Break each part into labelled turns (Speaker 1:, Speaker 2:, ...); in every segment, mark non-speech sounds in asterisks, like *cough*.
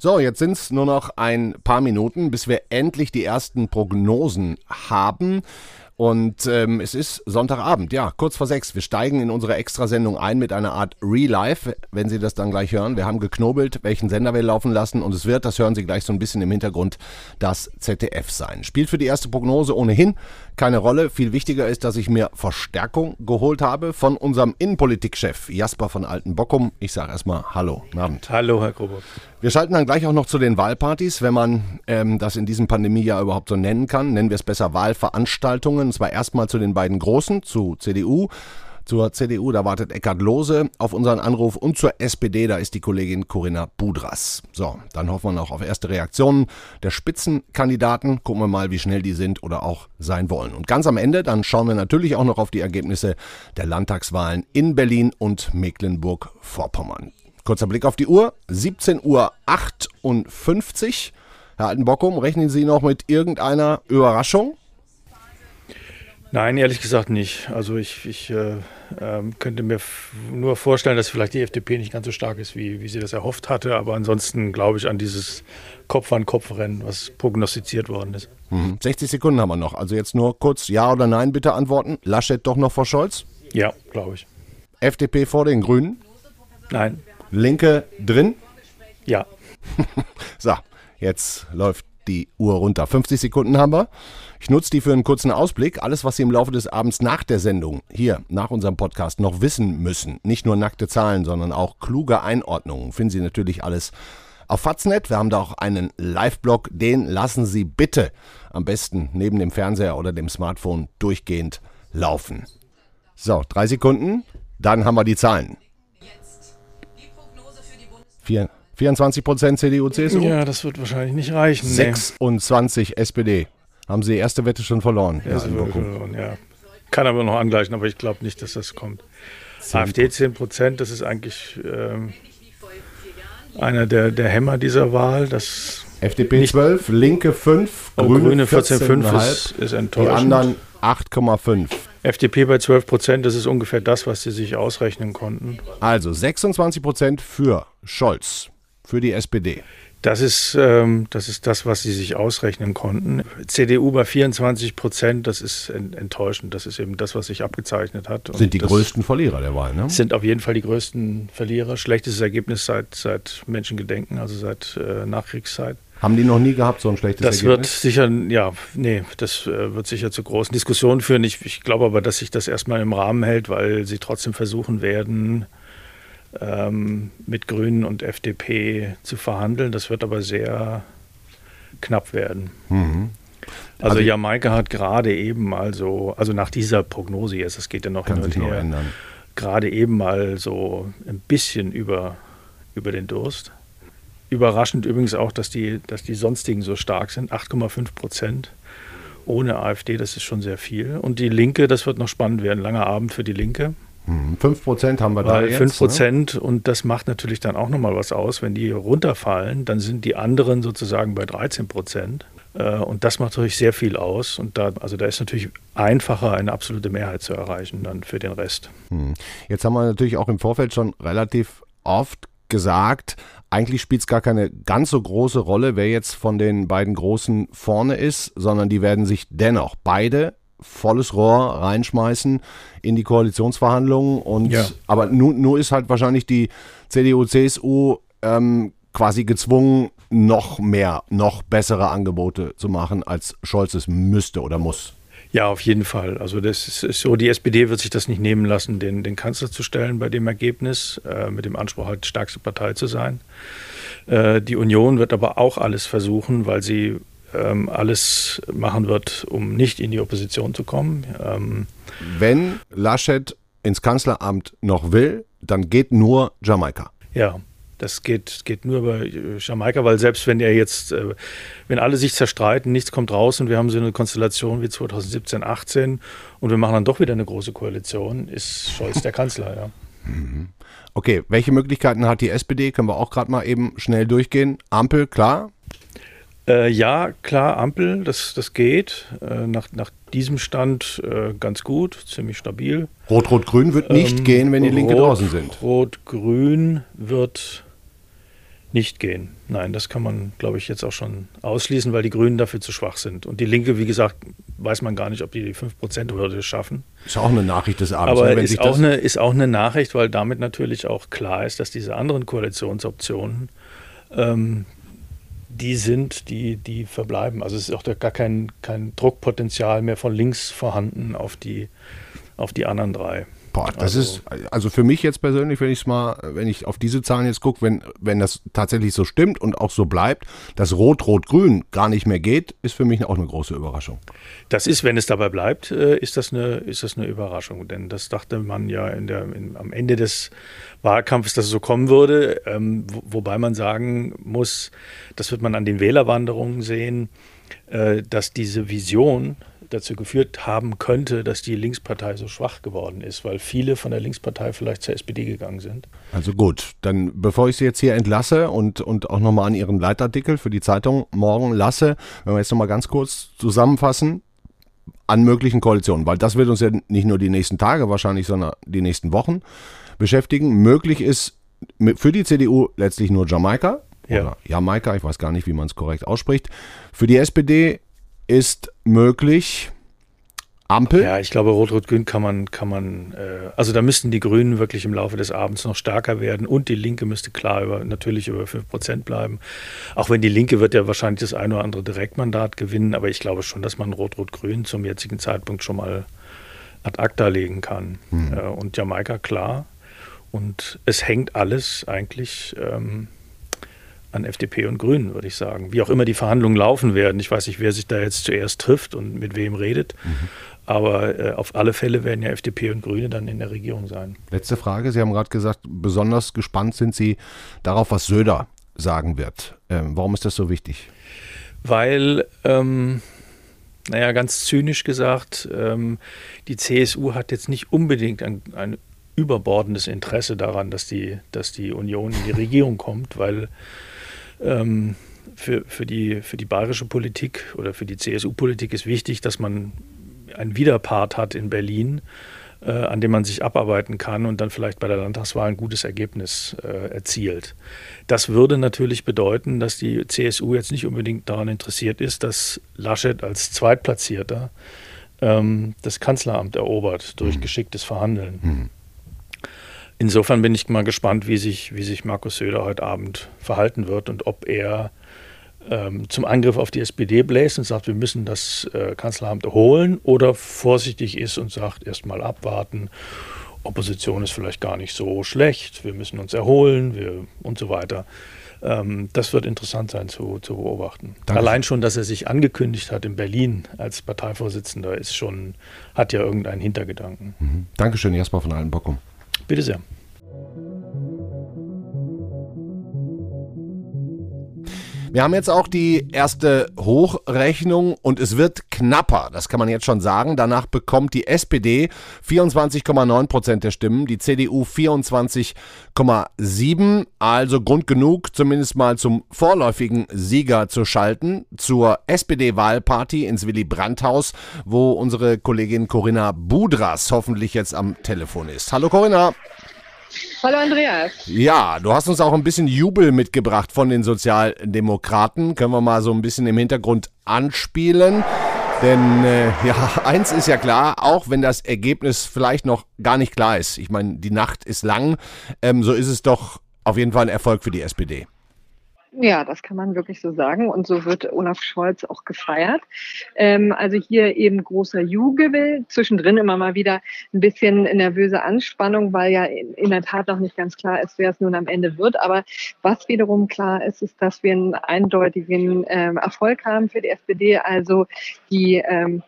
Speaker 1: So, jetzt sind es nur noch ein paar Minuten, bis wir endlich die ersten Prognosen haben. Und ähm, es ist Sonntagabend, ja, kurz vor sechs. Wir steigen in unsere Extrasendung ein mit einer Art Real-Life, wenn Sie das dann gleich hören. Wir haben geknobelt, welchen Sender wir laufen lassen und es wird, das hören Sie gleich so ein bisschen im Hintergrund, das ZDF sein. Spielt für die erste Prognose ohnehin keine Rolle. Viel wichtiger ist, dass ich mir Verstärkung geholt habe von unserem Innenpolitikchef Jasper von Altenbockum. Ich sage erstmal Hallo, guten Abend.
Speaker 2: Hallo, Herr Grobot.
Speaker 1: Wir schalten dann gleich auch noch zu den Wahlpartys, wenn man ähm, das in diesem Pandemiejahr überhaupt so nennen kann. Nennen wir es besser Wahlveranstaltungen. Und zwar erstmal zu den beiden großen, zu CDU. Zur CDU, da wartet Eckhard Lohse auf unseren Anruf und zur SPD, da ist die Kollegin Corinna Budras. So, dann hoffen wir noch auf erste Reaktionen der Spitzenkandidaten. Gucken wir mal, wie schnell die sind oder auch sein wollen. Und ganz am Ende, dann schauen wir natürlich auch noch auf die Ergebnisse der Landtagswahlen in Berlin und Mecklenburg-Vorpommern. Kurzer Blick auf die Uhr, 17.58 Uhr. Herr Altenbockum, rechnen Sie noch mit irgendeiner Überraschung?
Speaker 2: Nein, ehrlich gesagt nicht. Also ich, ich äh, äh, könnte mir nur vorstellen, dass vielleicht die FDP nicht ganz so stark ist, wie, wie sie das erhofft hatte. Aber ansonsten glaube ich an dieses Kopf-an-Kopf-Rennen, was prognostiziert worden ist.
Speaker 1: Mhm. 60 Sekunden haben wir noch. Also jetzt nur kurz Ja oder Nein bitte antworten. Laschet doch noch vor Scholz?
Speaker 2: Ja, glaube ich.
Speaker 1: FDP vor den Grünen?
Speaker 2: Nein.
Speaker 1: Linke drin?
Speaker 2: Ja. *laughs*
Speaker 1: so, jetzt läuft die Uhr runter. 50 Sekunden haben wir. Ich nutze die für einen kurzen Ausblick. Alles, was Sie im Laufe des Abends nach der Sendung, hier, nach unserem Podcast, noch wissen müssen. Nicht nur nackte Zahlen, sondern auch kluge Einordnungen. Finden Sie natürlich alles auf Faznet. Wir haben da auch einen Live-Blog. Den lassen Sie bitte am besten neben dem Fernseher oder dem Smartphone durchgehend laufen. So, drei Sekunden. Dann haben wir die Zahlen. 24 Prozent CDU, CSU?
Speaker 2: Ja, das wird wahrscheinlich nicht reichen.
Speaker 1: 26 nee. SPD. Haben Sie die erste Wette schon verloren?
Speaker 2: Ja, verloren, ja. Kann aber noch angleichen, aber ich glaube nicht, dass das kommt. 10 AfD 10 Prozent, das ist eigentlich ähm, einer der, der Hämmer dieser Wahl. Das
Speaker 1: FDP 12, Linke 5,
Speaker 2: oh, Grüne 14,5 14 ist, ist enttäuschend.
Speaker 1: Die anderen 8,5.
Speaker 2: FDP bei 12 Prozent, das ist ungefähr das, was sie sich ausrechnen konnten.
Speaker 1: Also 26 Prozent für Scholz, für die SPD.
Speaker 2: Das ist, ähm, das ist das, was sie sich ausrechnen konnten. CDU bei 24 Prozent, das ist enttäuschend. Das ist eben das, was sich abgezeichnet hat.
Speaker 1: Und sind die größten Verlierer der Wahl, ne?
Speaker 2: Sind auf jeden Fall die größten Verlierer. Schlechtes Ergebnis seit, seit Menschengedenken, also seit äh, Nachkriegszeit.
Speaker 1: Haben die noch nie gehabt, so ein schlechtes
Speaker 2: das
Speaker 1: Ergebnis?
Speaker 2: Das wird sicher, ja, nee, das äh, wird sicher zu großen Diskussionen führen. Ich, ich glaube aber, dass sich das erstmal im Rahmen hält, weil sie trotzdem versuchen werden, ähm, mit Grünen und FDP zu verhandeln. Das wird aber sehr knapp werden. Mhm. Also, also, Jamaika hat gerade eben also, also nach dieser Prognose jetzt, das geht ja noch hin und her, gerade eben mal so ein bisschen über, über den Durst. Überraschend übrigens auch, dass die, dass die sonstigen so stark sind, 8,5 Prozent. Ohne AfD, das ist schon sehr viel. Und die Linke, das wird noch spannend werden, langer Abend für die Linke.
Speaker 1: 5 Prozent haben wir da
Speaker 2: Weil 5 Prozent ne? und das macht natürlich dann auch nochmal was aus. Wenn die runterfallen, dann sind die anderen sozusagen bei 13 Prozent. Äh, und das macht natürlich sehr viel aus. Und da, also da ist natürlich einfacher, eine absolute Mehrheit zu erreichen dann für den Rest.
Speaker 1: Hm. Jetzt haben wir natürlich auch im Vorfeld schon relativ oft gesagt, eigentlich spielt es gar keine ganz so große Rolle, wer jetzt von den beiden Großen vorne ist, sondern die werden sich dennoch beide volles Rohr reinschmeißen in die Koalitionsverhandlungen. Und ja. aber nun, nur ist halt wahrscheinlich die CDU, CSU ähm, quasi gezwungen, noch mehr, noch bessere Angebote zu machen, als Scholz es müsste oder muss.
Speaker 2: Ja, auf jeden Fall. Also das ist so, die SPD wird sich das nicht nehmen lassen, den, den Kanzler zu stellen bei dem Ergebnis, äh, mit dem Anspruch halt stärkste Partei zu sein. Äh, die Union wird aber auch alles versuchen, weil sie ähm, alles machen wird, um nicht in die Opposition zu kommen. Ähm,
Speaker 1: Wenn Laschet ins Kanzleramt noch will, dann geht nur Jamaika.
Speaker 2: Ja, das geht, geht nur über Jamaika, weil selbst wenn er jetzt, äh, wenn alle sich zerstreiten, nichts kommt raus und wir haben so eine Konstellation wie 2017, 18 und wir machen dann doch wieder eine große Koalition, ist Scholz der Kanzler, ja.
Speaker 1: Mhm. Okay, welche Möglichkeiten hat die SPD? Können wir auch gerade mal eben schnell durchgehen. Ampel, klar.
Speaker 2: Äh, ja, klar, Ampel, das, das geht. Äh, nach, nach diesem Stand äh, ganz gut, ziemlich stabil.
Speaker 1: Rot-Rot-Grün wird nicht ähm, gehen, wenn die Linke Rot, draußen sind.
Speaker 2: Rot-Grün wird nicht gehen. Nein, das kann man, glaube ich, jetzt auch schon ausschließen, weil die Grünen dafür zu schwach sind. Und die Linke, wie gesagt, weiß man gar nicht, ob die die 5%-Hürde schaffen.
Speaker 1: Ist auch eine Nachricht des Abends.
Speaker 2: Aber ne, ist, auch eine, ist auch eine Nachricht, weil damit natürlich auch klar ist, dass diese anderen Koalitionsoptionen, ähm, die sind, die, die verbleiben. Also es ist auch gar kein, kein Druckpotenzial mehr von links vorhanden auf die, auf die anderen drei.
Speaker 1: Boah, das also. ist, also für mich jetzt persönlich, wenn ich mal, wenn ich auf diese Zahlen jetzt gucke, wenn, wenn das tatsächlich so stimmt und auch so bleibt, dass Rot-Rot-Grün gar nicht mehr geht, ist für mich auch eine große Überraschung.
Speaker 2: Das ist, wenn es dabei bleibt, äh, ist das eine, ist das eine Überraschung. Denn das dachte man ja in der, in, am Ende des Wahlkampfes, dass es so kommen würde. Ähm, wo, wobei man sagen muss, das wird man an den Wählerwanderungen sehen, äh, dass diese Vision dazu geführt haben könnte, dass die Linkspartei so schwach geworden ist, weil viele von der Linkspartei vielleicht zur SPD gegangen sind.
Speaker 1: Also gut, dann bevor ich Sie jetzt hier entlasse und, und auch nochmal an Ihren Leitartikel für die Zeitung morgen lasse, wenn wir jetzt nochmal ganz kurz zusammenfassen, an möglichen Koalitionen, weil das wird uns ja nicht nur die nächsten Tage wahrscheinlich, sondern die nächsten Wochen beschäftigen. Möglich ist für die CDU letztlich nur Jamaika. Ja. Oder Jamaika, ich weiß gar nicht, wie man es korrekt ausspricht. Für die SPD ist möglich. Ampel?
Speaker 2: Ja, ich glaube, Rot-Rot-Grün kann man, kann man, äh, also da müssten die Grünen wirklich im Laufe des Abends noch stärker werden und die Linke müsste klar über, natürlich über 5% bleiben. Auch wenn die Linke wird ja wahrscheinlich das eine oder andere Direktmandat gewinnen, aber ich glaube schon, dass man Rot-Rot-Grün zum jetzigen Zeitpunkt schon mal ad acta legen kann. Hm. Äh, und Jamaika klar. Und es hängt alles eigentlich ähm, an FDP und Grünen, würde ich sagen. Wie auch immer die Verhandlungen laufen werden. Ich weiß nicht, wer sich da jetzt zuerst trifft und mit wem redet. Mhm. Aber äh, auf alle Fälle werden ja FDP und Grüne dann in der Regierung sein.
Speaker 1: Letzte Frage. Sie haben gerade gesagt, besonders gespannt sind Sie darauf, was Söder sagen wird. Ähm, warum ist das so wichtig?
Speaker 2: Weil, ähm, naja, ganz zynisch gesagt, ähm, die CSU hat jetzt nicht unbedingt ein, ein überbordendes Interesse daran, dass die, dass die Union in die Regierung kommt, weil ähm, für, für, die, für die bayerische Politik oder für die CSU-Politik ist wichtig, dass man einen Widerpart hat in Berlin, äh, an dem man sich abarbeiten kann und dann vielleicht bei der Landtagswahl ein gutes Ergebnis äh, erzielt. Das würde natürlich bedeuten, dass die CSU jetzt nicht unbedingt daran interessiert ist, dass Laschet als Zweitplatzierter ähm, das Kanzleramt erobert durch mhm. geschicktes Verhandeln. Mhm. Insofern bin ich mal gespannt, wie sich, wie sich Markus Söder heute Abend verhalten wird und ob er ähm, zum Angriff auf die SPD bläst und sagt, wir müssen das äh, Kanzleramt holen oder vorsichtig ist und sagt, erst mal abwarten. Opposition ist vielleicht gar nicht so schlecht, wir müssen uns erholen wir, und so weiter. Ähm, das wird interessant sein zu, zu beobachten. Danke. Allein schon, dass er sich angekündigt hat in Berlin als Parteivorsitzender, ist schon, hat ja irgendeinen Hintergedanken.
Speaker 1: Mhm. Dankeschön, Jasper von Altenbockum.
Speaker 2: Bitte sehr.
Speaker 1: Wir haben jetzt auch die erste Hochrechnung und es wird knapper, das kann man jetzt schon sagen. Danach bekommt die SPD 24,9 Prozent der Stimmen, die CDU 24,7, also Grund genug, zumindest mal zum vorläufigen Sieger zu schalten, zur SPD-Wahlparty ins Willy Brandt-Haus, wo unsere Kollegin Corinna Budras hoffentlich jetzt am Telefon ist. Hallo Corinna.
Speaker 3: Hallo Andreas.
Speaker 1: Ja, du hast uns auch ein bisschen Jubel mitgebracht von den Sozialdemokraten. Können wir mal so ein bisschen im Hintergrund anspielen. Denn äh, ja, *laughs* eins ist ja klar, auch wenn das Ergebnis vielleicht noch gar nicht klar ist. Ich meine, die Nacht ist lang, ähm, so ist es doch auf jeden Fall ein Erfolg für die SPD.
Speaker 3: Ja, das kann man wirklich so sagen. Und so wird Olaf Scholz auch gefeiert. Ähm, also hier eben großer Jubel, zwischendrin immer mal wieder ein bisschen nervöse Anspannung, weil ja in der Tat noch nicht ganz klar ist, wer es nun am Ende wird. Aber was wiederum klar ist, ist, dass wir einen eindeutigen ähm, Erfolg haben für die SPD. Also die ähm,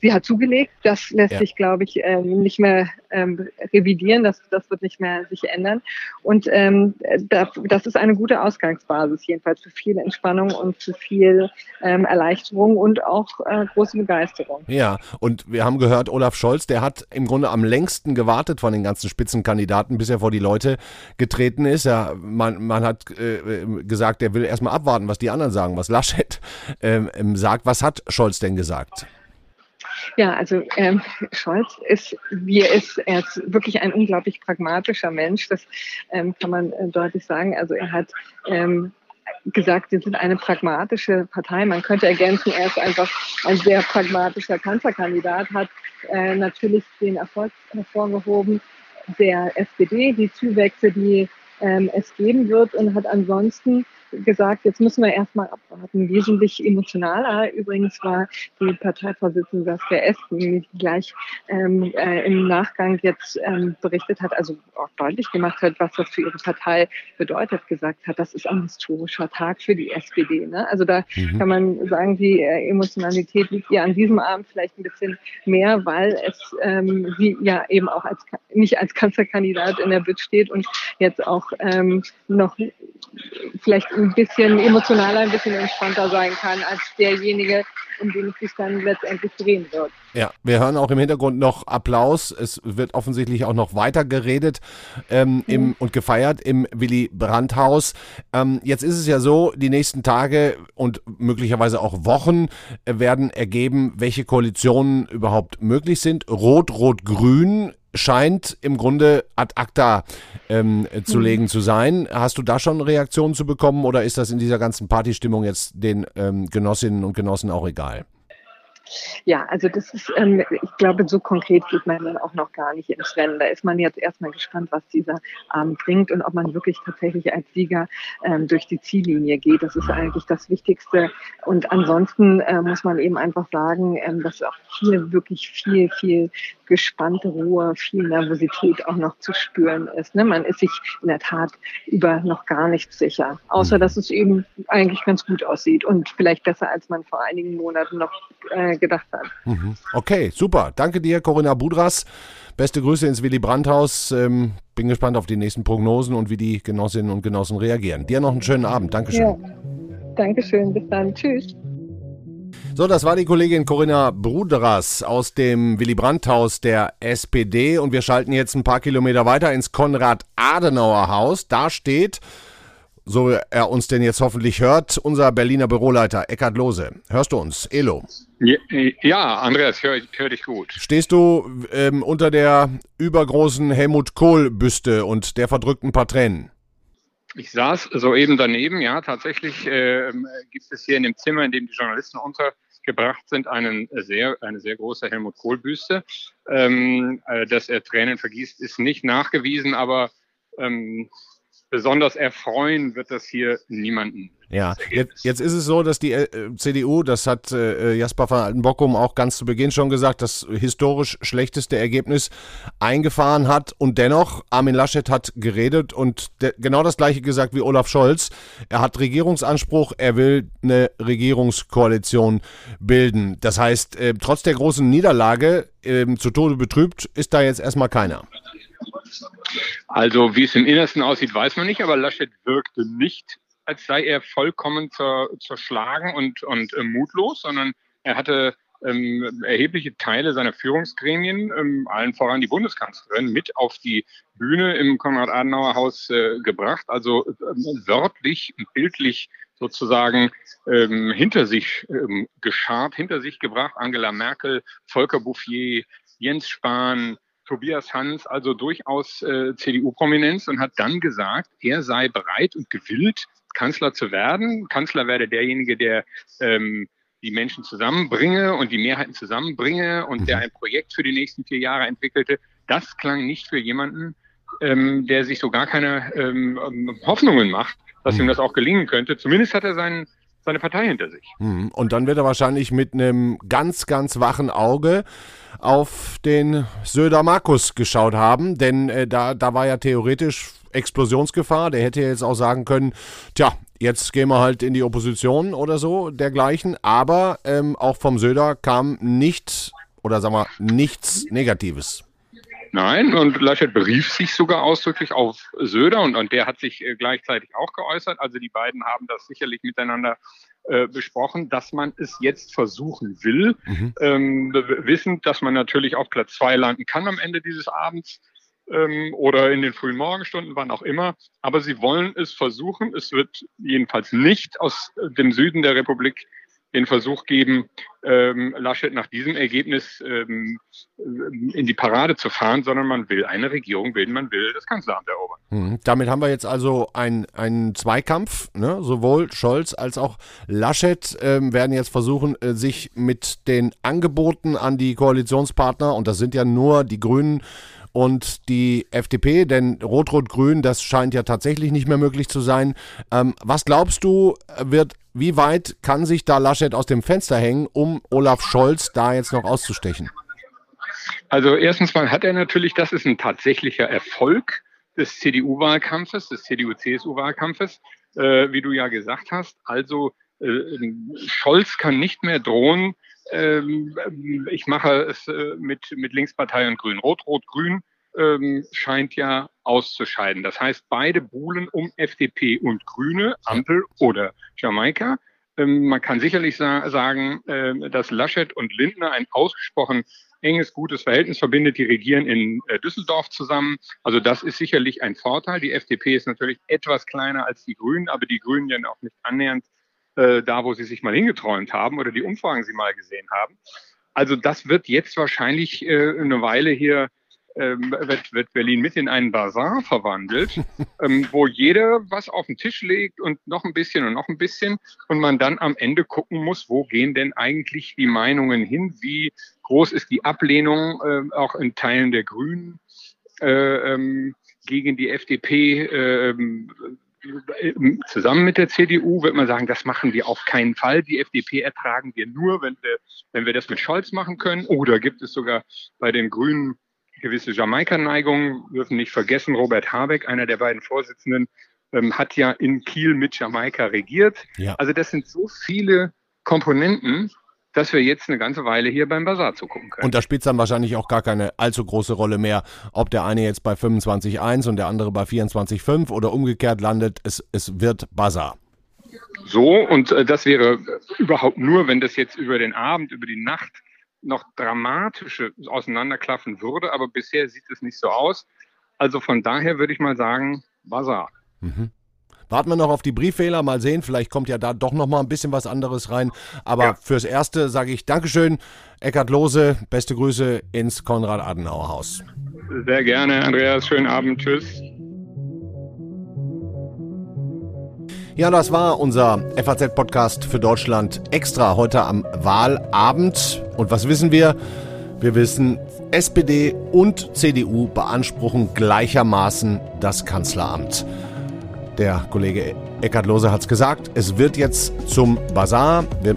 Speaker 3: sie hat zugelegt. Das lässt ja. sich, glaube ich, ähm, nicht mehr ähm, revidieren. Das, das wird nicht mehr sich ändern. Und ähm, da, das ist eine gute Ausgangsbasis, jedenfalls für viel Entspannung und für viel ähm, Erleichterung und auch äh, große Begeisterung.
Speaker 1: Ja, und wir haben gehört, Olaf Scholz, der hat im Grunde am längsten gewartet von den ganzen Spitzenkandidaten, bis er vor die Leute getreten ist. Ja, man, man hat äh, gesagt, er will erstmal abwarten, was die anderen sagen, was Laschet ähm, sagt. Was hat Scholz denn gesagt?
Speaker 3: Ja, also ähm, Scholz ist, wie er ist, er ist wirklich ein unglaublich pragmatischer Mensch. Das ähm, kann man äh, deutlich sagen. Also er hat ähm, gesagt, wir sind eine pragmatische Partei. Man könnte ergänzen, er ist einfach ein sehr pragmatischer Kanzlerkandidat, hat äh, natürlich den Erfolg hervorgehoben der SPD, die Zuwächse, die ähm, es geben wird und hat ansonsten gesagt, jetzt müssen wir erstmal abwarten. Wesentlich emotionaler übrigens war die Parteivorsitzende Saskia Esken, die gleich ähm, äh, im Nachgang jetzt ähm, berichtet hat, also auch deutlich gemacht hat, was das für ihre Partei bedeutet, gesagt hat, das ist ein historischer Tag für die SPD. Ne? Also da mhm. kann man sagen, die äh, Emotionalität liegt ihr an diesem Abend vielleicht ein bisschen mehr, weil es ähm, sie ja eben auch als nicht als Kanzlerkandidat in der BIT steht und jetzt auch ähm, noch vielleicht ein bisschen emotionaler, ein bisschen entspannter sein kann als derjenige, um den es sich dann letztendlich drehen wird.
Speaker 1: Ja, wir hören auch im Hintergrund noch Applaus. Es wird offensichtlich auch noch weiter geredet ähm, im, mhm. und gefeiert im Willy Brandt-Haus. Ähm, jetzt ist es ja so, die nächsten Tage und möglicherweise auch Wochen werden ergeben, welche Koalitionen überhaupt möglich sind. Rot, Rot, Grün scheint im Grunde ad acta ähm, zu mhm. legen zu sein. Hast du da schon Reaktionen zu bekommen oder ist das in dieser ganzen Partystimmung jetzt den ähm, Genossinnen und Genossen auch egal?
Speaker 3: Ja, also das ist, ähm, ich glaube, so konkret geht man dann auch noch gar nicht ins Rennen. Da ist man jetzt erstmal gespannt, was dieser Abend bringt und ob man wirklich tatsächlich als Sieger ähm, durch die Ziellinie geht. Das ist eigentlich das Wichtigste. Und ansonsten äh, muss man eben einfach sagen, ähm, dass auch hier wirklich viel, viel gespannte Ruhe, viel Nervosität auch noch zu spüren ist. Ne? Man ist sich in der Tat über noch gar nichts sicher, außer mhm. dass es eben eigentlich ganz gut aussieht und vielleicht besser, als man vor einigen Monaten noch äh, gedacht hat.
Speaker 1: Mhm. Okay, super. Danke dir, Corinna Budras. Beste Grüße ins Willy Brandt-Haus. Ähm, bin gespannt auf die nächsten Prognosen und wie die Genossinnen und Genossen reagieren. Dir noch einen schönen Abend. Dankeschön. Ja.
Speaker 3: Dankeschön. Bis dann. Tschüss.
Speaker 1: So, das war die Kollegin Corinna Bruderas aus dem Willy Brandt-Haus der SPD und wir schalten jetzt ein paar Kilometer weiter ins Konrad-Adenauer-Haus. Da steht, so er uns denn jetzt hoffentlich hört, unser Berliner Büroleiter Eckhard Lose. Hörst du uns? Elo.
Speaker 4: Ja, Andreas, höre hör dich gut.
Speaker 1: Stehst du ähm, unter der übergroßen Helmut Kohl-Büste und der verdrückten paar Tränen?
Speaker 4: Ich saß soeben daneben, ja, tatsächlich äh, gibt es hier in dem Zimmer, in dem die Journalisten unter gebracht sind, einen sehr, eine sehr große Helmut Kohl-Büste. Ähm, äh, dass er Tränen vergießt, ist nicht nachgewiesen, aber ähm, besonders erfreuen wird das hier niemanden.
Speaker 1: Ja, jetzt, jetzt ist es so, dass die äh, CDU, das hat äh, Jasper van Altenbockum auch ganz zu Beginn schon gesagt, das historisch schlechteste Ergebnis eingefahren hat und dennoch, Armin Laschet hat geredet und genau das gleiche gesagt wie Olaf Scholz. Er hat Regierungsanspruch, er will eine Regierungskoalition bilden. Das heißt, äh, trotz der großen Niederlage ähm, zu Tode betrübt, ist da jetzt erstmal keiner.
Speaker 4: Also wie es im Innersten aussieht, weiß man nicht, aber Laschet wirkte nicht, als sei er vollkommen zer, zerschlagen und, und äh, mutlos, sondern er hatte ähm, erhebliche Teile seiner Führungsgremien, ähm, allen voran die Bundeskanzlerin, mit auf die Bühne im Konrad-Adenauer-Haus äh, gebracht, also äh, wörtlich und bildlich sozusagen ähm, hinter sich ähm, geschart, hinter sich gebracht. Angela Merkel, Volker Bouffier, Jens Spahn, Tobias Hans also durchaus äh, CDU-Prominenz und hat dann gesagt, er sei bereit und gewillt, Kanzler zu werden. Kanzler werde derjenige, der ähm, die Menschen zusammenbringe und die Mehrheiten zusammenbringe und der mhm. ein Projekt für die nächsten vier Jahre entwickelte. Das klang nicht für jemanden, ähm, der sich so gar keine ähm, Hoffnungen macht, dass ihm mhm. das auch gelingen könnte. Zumindest hat er seinen seine Partei hinter sich.
Speaker 1: Mhm. Und dann wird er wahrscheinlich mit einem ganz, ganz wachen Auge auf den Söder Markus geschaut haben, denn äh, da, da war ja theoretisch Explosionsgefahr. Der hätte jetzt auch sagen können, tja, jetzt gehen wir halt in die Opposition oder so, dergleichen. Aber ähm, auch vom Söder kam nicht, oder sagen wir, nichts Negatives.
Speaker 4: Nein, und Laschet berief sich sogar ausdrücklich auf Söder und, und der hat sich äh, gleichzeitig auch geäußert. Also die beiden haben das sicherlich miteinander äh, besprochen, dass man es jetzt versuchen will, mhm. ähm, wissend, dass man natürlich auf Platz zwei landen kann am Ende dieses Abends ähm, oder in den frühen Morgenstunden, wann auch immer. Aber sie wollen es versuchen. Es wird jedenfalls nicht aus dem Süden der Republik den Versuch geben, ähm, Laschet nach diesem Ergebnis ähm, in die Parade zu fahren, sondern man will eine Regierung bilden, man will das Kanzleramt erobern.
Speaker 1: Mhm. Damit haben wir jetzt also einen Zweikampf, ne? sowohl Scholz als auch Laschet ähm, werden jetzt versuchen, äh, sich mit den Angeboten an die Koalitionspartner, und das sind ja nur die Grünen, und die FDP, denn Rot-Rot-Grün, das scheint ja tatsächlich nicht mehr möglich zu sein. Ähm, was glaubst du, wird, wie weit kann sich da Laschet aus dem Fenster hängen, um Olaf Scholz da jetzt noch auszustechen?
Speaker 4: Also erstens mal hat er natürlich, das ist ein tatsächlicher Erfolg des CDU-Wahlkampfes, des CDU-CSU-Wahlkampfes, äh, wie du ja gesagt hast. Also äh, Scholz kann nicht mehr drohen, ähm, ich mache es äh, mit, mit Linkspartei und Grün. Rot-Rot-Grün ähm, scheint ja auszuscheiden. Das heißt, beide buhlen um FDP und Grüne, Ampel oder Jamaika. Ähm, man kann sicherlich sa sagen, äh, dass Laschet und Lindner ein ausgesprochen enges, gutes Verhältnis verbindet. Die regieren in äh, Düsseldorf zusammen. Also das ist sicherlich ein Vorteil. Die FDP ist natürlich etwas kleiner als die Grünen, aber die Grünen ja auch nicht annähernd äh, da, wo sie sich mal hingeträumt haben oder die Umfragen sie mal gesehen haben. Also das wird jetzt wahrscheinlich äh, eine Weile hier wird, wird Berlin mit in einen Bazar verwandelt, *laughs* ähm, wo jeder was auf den Tisch legt und noch ein bisschen und noch ein bisschen und man dann am Ende gucken muss, wo gehen denn eigentlich die Meinungen hin, wie groß ist die Ablehnung äh, auch in Teilen der Grünen äh, ähm, gegen die FDP, äh, zusammen mit der CDU wird man sagen, das machen wir auf keinen Fall. Die FDP ertragen wir nur, wenn wir, wenn wir das mit Scholz machen können. Oder gibt es sogar bei den Grünen gewisse Jamaika-Neigungen. Dürfen nicht vergessen, Robert Habeck, einer der beiden Vorsitzenden, ähm, hat ja in Kiel mit Jamaika regiert. Ja. Also das sind so viele Komponenten, dass wir jetzt eine ganze Weile hier beim Bazar zugucken können.
Speaker 1: Und da spielt es dann wahrscheinlich auch gar keine allzu große Rolle mehr, ob der eine jetzt bei 25,1 und der andere bei 24,5 oder umgekehrt landet. Es, es wird Bazar.
Speaker 4: So, und äh, das wäre überhaupt nur, wenn das jetzt über den Abend, über die Nacht noch dramatische auseinanderklaffen würde, aber bisher sieht es nicht so aus. Also von daher würde ich mal sagen, Bazar. Mhm.
Speaker 1: Warten wir noch auf die Briefwähler, mal sehen, vielleicht kommt ja da doch noch mal ein bisschen was anderes rein. Aber ja. fürs Erste sage ich Dankeschön, Eckhard Lose, beste Grüße ins Konrad-Adenauer-Haus.
Speaker 4: Sehr gerne, Andreas, schönen Abend, tschüss.
Speaker 1: Ja, das war unser FAZ-Podcast für Deutschland extra heute am Wahlabend. Und was wissen wir? Wir wissen, SPD und CDU beanspruchen gleichermaßen das Kanzleramt. Der Kollege Eckhard Lose hat es gesagt, es wird jetzt zum Bazar. Wir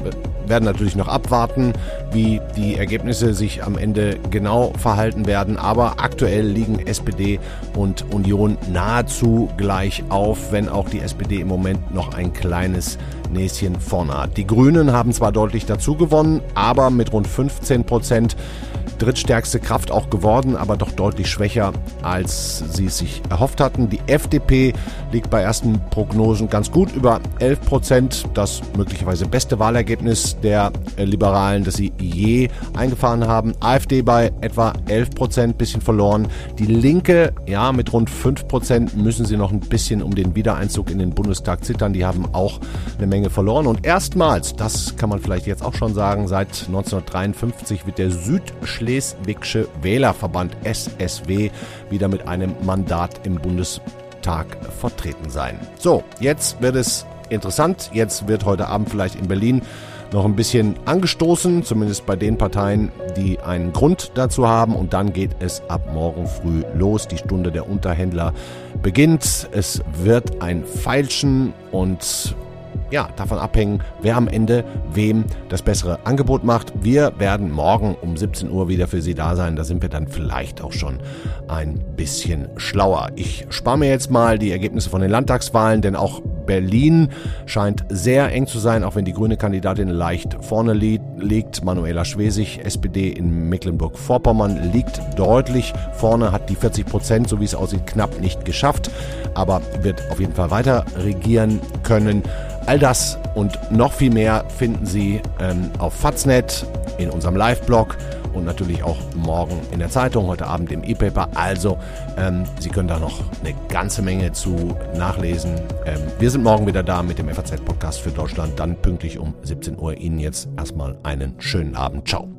Speaker 1: werden natürlich noch abwarten, wie die Ergebnisse sich am Ende genau verhalten werden. Aber aktuell liegen SPD und Union nahezu gleich auf, wenn auch die SPD im Moment noch ein kleines Näschen vorne hat. Die Grünen haben zwar deutlich dazu gewonnen, aber mit rund 15 Prozent drittstärkste Kraft auch geworden, aber doch deutlich schwächer, als sie es sich erhofft hatten. Die FDP liegt bei ersten Prognosen ganz gut über 11 Prozent. Das möglicherweise beste Wahlergebnis der Liberalen, das sie je eingefahren haben. AfD bei etwa 11 Prozent, bisschen verloren. Die Linke, ja, mit rund 5 Prozent müssen sie noch ein bisschen um den Wiedereinzug in den Bundestag zittern. Die haben auch eine Menge verloren. Und erstmals, das kann man vielleicht jetzt auch schon sagen, seit 1953 wird der Südschleswig Schleswigsche Wählerverband SSW wieder mit einem Mandat im Bundestag vertreten sein. So, jetzt wird es interessant. Jetzt wird heute Abend vielleicht in Berlin noch ein bisschen angestoßen, zumindest bei den Parteien, die einen Grund dazu haben. Und dann geht es ab morgen früh los. Die Stunde der Unterhändler beginnt. Es wird ein Feilschen und ja, davon abhängen, wer am Ende wem das bessere Angebot macht. Wir werden morgen um 17 Uhr wieder für Sie da sein. Da sind wir dann vielleicht auch schon ein bisschen schlauer. Ich spare mir jetzt mal die Ergebnisse von den Landtagswahlen, denn auch Berlin scheint sehr eng zu sein, auch wenn die grüne Kandidatin leicht vorne liegt. Manuela Schwesig, SPD in Mecklenburg-Vorpommern, liegt deutlich vorne, hat die 40 Prozent, so wie es aussieht, knapp nicht geschafft, aber wird auf jeden Fall weiter regieren können. All das und noch viel mehr finden Sie ähm, auf Faznet, in unserem Live-Blog und natürlich auch morgen in der Zeitung, heute Abend im E-Paper. Also, ähm, Sie können da noch eine ganze Menge zu nachlesen. Ähm, wir sind morgen wieder da mit dem FAZ-Podcast für Deutschland, dann pünktlich um 17 Uhr. Ihnen jetzt erstmal einen schönen Abend. Ciao.